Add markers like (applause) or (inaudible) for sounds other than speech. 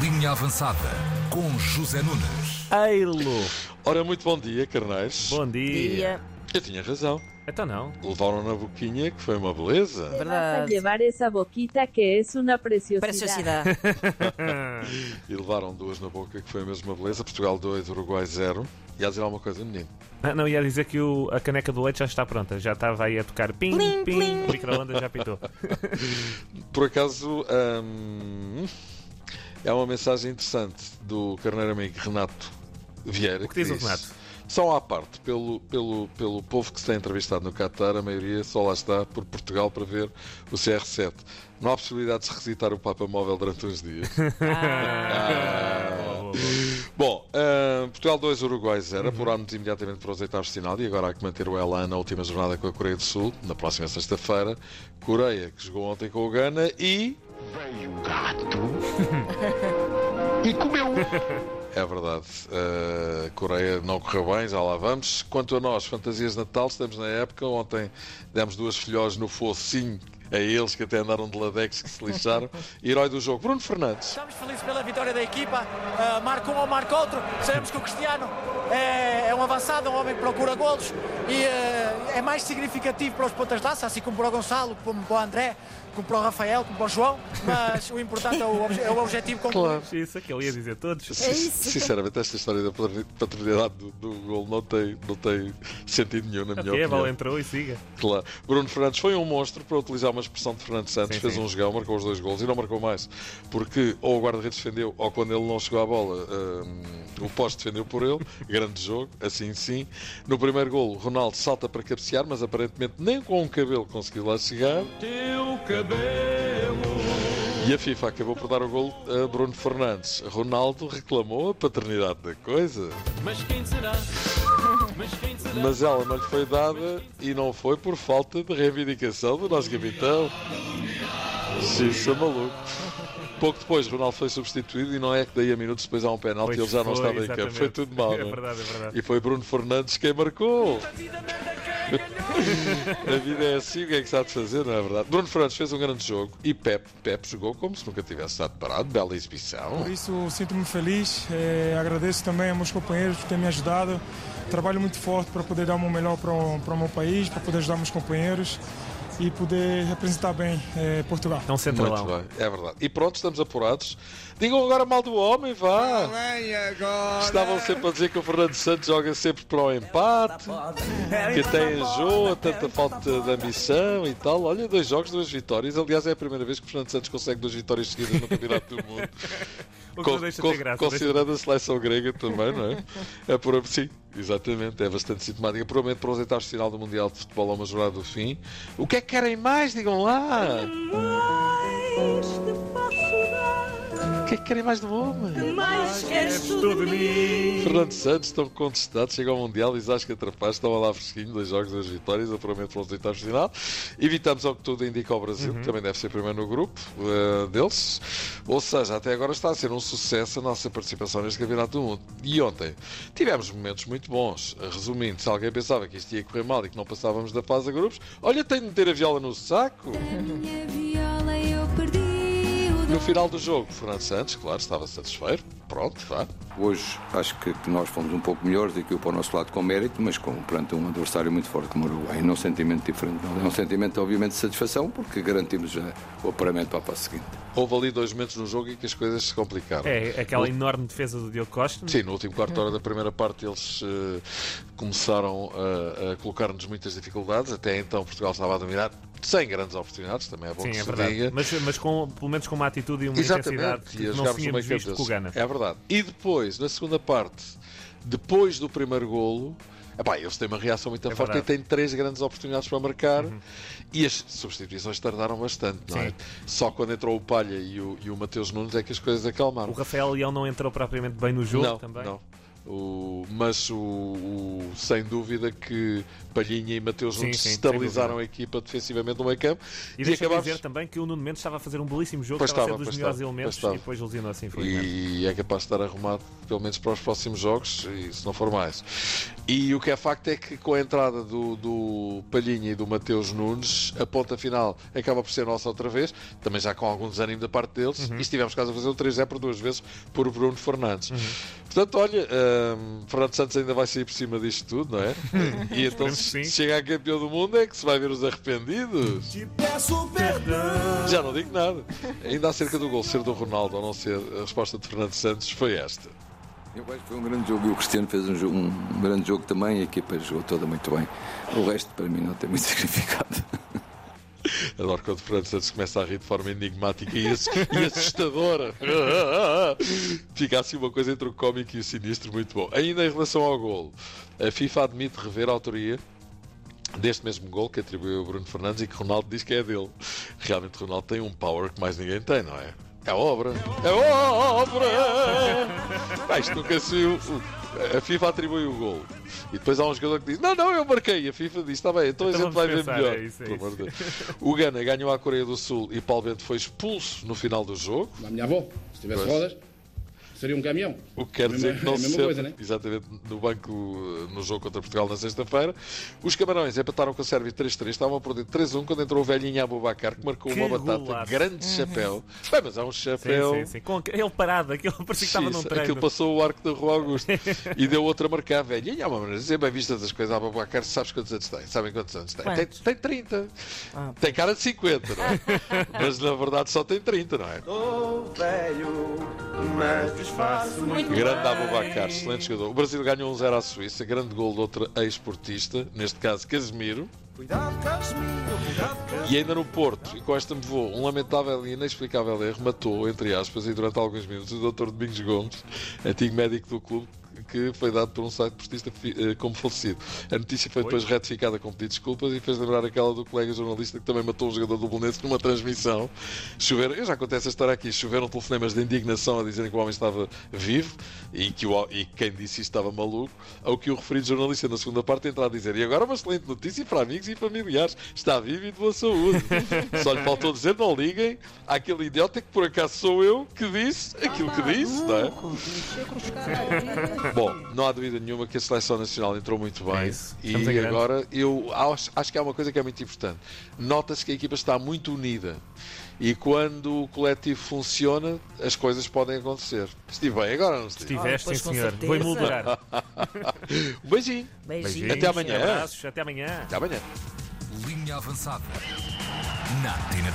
Linha Avançada com José Nunes. Eilo! Ora, muito bom dia, carnais. Bom dia. Dia. Eu tinha razão. Então não. Levaram na boquinha, que foi uma beleza. Verdade. Vas a llevar esa boquita que es una preciosidad. Preciosidade. (laughs) E levaram duas na boca, que foi mesmo uma beleza. Portugal 2, Uruguai 0. E a dizer alguma coisa, menino? Ah, Não, ia dizer que o- a caneca do leite já está pronta. Já estava aí a tocar ping, Plim, ping. plim. O micro-ondas já pitou. (laughs) Por acaso, hum, é uma mensagem interessante do carneiro amigo Renato Vieira. O que diz o Renato? Só à parte, pelo, pelo, pelo povo que se tem entrevistado no Qatar, a maioria só lá está por Portugal para ver o CR7. Não há possibilidade de se revisitar o Papa Móvel durante uns dias. Boa, boa, boa. Bom, ah, Portugal 2, Uruguai 0. Apurámos imediatamente para os oitavos de final e agora há que manter o Elan na última jornada com a Coreia do Sul, na próxima sexta-feira. Coreia, que jogou ontem com o Ghana e. Veio o gato (laughs) e comeu. É verdade, a Coreia não correu bem, já lá vamos. Quanto a nós, fantasias de Natal, estamos na época. Ontem demos duas filhós no focinho a eles que até andaram de ladex que se lixaram. (laughs) Herói do jogo, Bruno Fernandes. Estamos felizes pela vitória da equipa. Uh, marca um ou marca outro. Sabemos que o Cristiano é, é um avançado, um homem que procura golos e uh, é mais significativo para os pontas de lança, assim como para o Gonçalo, como para o André, como para o Rafael, como para o João. Mas o importante é o, obje- é o objetivo concluído. Isso é que ele ia dizer todos. É isso. Sinceramente, esta história da paterni- paternidade do, do gol não tem, não tem sentido nenhum, na minha Ok, a bola opinião. entrou e siga. Claro. Bruno Fernandes foi um monstro, para utilizar uma expressão de Fernando Santos, Sim, fez sim. um jogão, marcou os dois gols e não marcou mais. Porque ou o guarda-redes defendeu, ou quando ele não chegou à bola, hum, o poste defendeu por ele. (laughs) Grande jogo, assim sim. No primeiro gol, Ronaldo salta para cabecear, mas aparentemente nem com um cabelo conseguiu lá chegar. E a FIFA acabou por dar o gol a Bruno Fernandes. Ronaldo reclamou a paternidade da coisa. Mas quem será? Mas quem será? Mas ela não lhe foi dada e não foi por falta de reivindicação do nosso capitão. Isso é maluco. Pouco depois, Ronaldo foi substituído e não é que daí a minutos depois há um penalti e ele já não foi, estava em campo. Foi tudo mal. (laughs) É não é? verdade, é verdade. E foi Bruno Fernandes quem marcou. (laughs) A vida é assim, o que é que há de fazer, não é verdade? Bruno Fernandes fez um grande jogo e Pep, Pep jogou como se nunca tivesse estado parado. Bela exibição. Por isso sinto-me feliz, eh, agradeço também aos meus companheiros por terem me ajudado. Trabalho muito forte para poder dar o meu melhor para o, para o meu país, para poder ajudar meus companheiros e poder representar bem eh, Portugal. É um Muito centralão. bem, é verdade. E pronto, estamos apurados. Digam agora mal do homem, vá. Estavam sempre a dizer que o Fernando Santos joga sempre para o empate, que até enjoa, tanta falta de ambição e tal. Olha, dois jogos, duas vitórias. Aliás, é a primeira vez que o Fernando Santos consegue duas vitórias seguidas no Campeonato do Mundo. (laughs) O que Con- não deixa de con- ter graça. considerando a seleção grega também, não é? É por sim, exatamente, é bastante sintomática. Provavelmente para os oitavos de final do Mundial de Futebol a uma jornada do fim. O que é que querem mais? Digam lá! O que é que querem mais do homem? Tudo de mim. Fernando Santos estão contestados, chega ao Mundial e Zasca Trapaz estão lá fresquinho, dois jogos, duas vitórias, apuramento para os oitavos de final. Evitamos ao que tudo indica ao Brasil, que também deve ser primeiro no grupo eh, deles. Ou seja, até agora está a ser um sucesso a nossa participação neste Campeonato do Mundo. E ontem tivemos momentos muito bons. Resumindo, se alguém pensava que isto ia correr mal e que não passávamos da fase a grupos, olha, tem de meter a viola no saco. (laughs) No final do jogo, Fernando Santos, claro, estava satisfeito. Pronto, vá. Hoje acho que, que nós fomos um pouco melhores, aqui para o nosso lado com mérito, mas com, perante um adversário muito forte como o Uruguai. Não é um sentimento diferente. Não. É um sentimento, obviamente, de satisfação, porque garantimos já o apuramento para a fase seguinte. Houve ali dois momentos no jogo em que as coisas se complicaram. É, aquela enorme defesa do Diogo Costa. Sim, no último quarto de hora da primeira parte eles eh, começaram a, a colocar-nos muitas dificuldades. Até então Portugal estava a dominar sem grandes oportunidades, também é bom Sim, que é se verdade. diga. Mas, mas com, pelo menos com uma atitude e uma intensidade Exatamente, que e não tínhamos visto com o. Gana. É verdade. E depois, na segunda parte, depois do primeiro golo, epá, eles têm uma reação muito É forte verdade. e têm três grandes oportunidades para marcar. E as substituições tardaram bastante, não é? Sim. Só quando entrou o Palha e o, e o Mateus Nunes é que as coisas acalmaram. O Rafael Leão não entrou propriamente bem no jogo não, também. não. O, mas o, o- sem dúvida que Palhinha e Mateus Nunes estabilizaram a equipa defensivamente no meio campo. E E deixa eu acabámos- dizer também que o Nuno Mendes estava a fazer um belíssimo jogo, Pois estava a ser estava, dos melhores estava, elementos estava. e depois lesionou-se, infelizmente. e é capaz de estar arrumado pelo menos para os próximos jogos, e se não for mais. E o que é facto é que com a entrada do, do Palhinha e do Mateus Nunes, a ponta final acaba por ser nossa outra vez, também já com algum desânimo da parte deles, Uhum. e estivemos quase a fazer o 3-0 por duas vezes por Bruno Fernandes. Uhum. Portanto, olha, hum, Fernando Santos ainda vai sair por cima disto tudo, não é? E (laughs) então, se sim. chegar a campeão do mundo, é que se vai ver os arrependidos. Já não digo nada. Ainda acerca do gol ser do Ronaldo ou não ser, a resposta de Fernando Santos foi esta. Eu acho que foi um grande jogo e o Cristiano fez um, jogo- um grande jogo também. A equipa jogou toda muito bem. O resto, para mim, não tem muito (laughs) significado. Adoro quando o Fernando Santos começa a rir de forma enigmática e, ass- (laughs) assustadora. (laughs) Fica assim uma coisa entre o cómico e o sinistro, muito bom. Ainda em relação ao golo, a FIFA admite rever a autoria deste mesmo gol que atribuiu Bruno Fernandes e que Ronaldo diz que é dele. Realmente Ronaldo tem um power que mais ninguém tem, não é? É obra. É obra! Pá, isto nunca se viu. A FIFA atribui o gol. E depois há um jogador que diz: Não, não, eu marquei. A FIFA diz: Está bem, então a Então gente vai ver melhor. é isso, é isso. O Gana ganhou a Coreia do Sul e Paulo Bento foi expulso no final do jogo. A minha avó, se tivesse Pois. rodas, seria um caminhão. O que quer É dizer que não é se coisa, né? exatamente no banco no jogo contra Portugal na sexta-feira. Os Camarões empataram com a Sérvia 3-3, estavam a perder 3-1 quando entrou o velhinho Abubacar que marcou Que uma batata, golaço. grande chapéu. Bem, mas é um chapéu. Sim, sim, sim. Com ele parado, aquilo parecia que estava num treino. Aquilo passou o arco da Rua Augusto e deu outra a marcar, velhinho. Há uma maneira de dizer bem vistas as coisas. Abubacar, sabes quantos anos tem? Sabem quantos anos tem? Tem, tem 30. Ah, Tem cara de 50, não é? (laughs) mas na verdade só tem 30, não é? Grande Abubacar, excelente jogador. O Brasil ganhou 1-0 à Suíça, grande gol de outro ex-portista, neste caso Casemiro. E ainda no Porto, e com esta me vou, um lamentável e inexplicável erro matou, entre aspas, e durante alguns minutos, o Dr. Domingos Gomes, antigo médico do clube, que foi dado por um site portista eh, como falecido. A notícia foi depois retificada com pedido de desculpas e fez lembrar aquela do colega jornalista que também matou um jogador do Bolonense numa transmissão. Choveram, eu já contei essa história aqui, choveram telefonemas de indignação a dizerem que o homem estava vivo e que o, e quem disse isso estava maluco, ao que o referido jornalista na segunda parte entra a dizer e agora uma excelente notícia para amigos e familiares, está vivo e de boa saúde. (laughs) Só lhe faltou dizer, não liguem àquele idiota que por acaso sou eu que disse aquilo que disse, não é? (laughs) Bom, não há dúvida nenhuma que a seleção nacional entrou muito bem É isso. Estamos em e agora eu acho, acho que há uma coisa que é muito importante. Nota-se que a equipa está muito unida e quando o coletivo funciona, as coisas podem acontecer. Estive bem, agora não estive. Estiveste, sim com senhor. Vou emoldurar. Um beijinho, Beijinhos. Até amanhã. Abraços, até amanhã. até amanhã. Linha avançada. Na Tina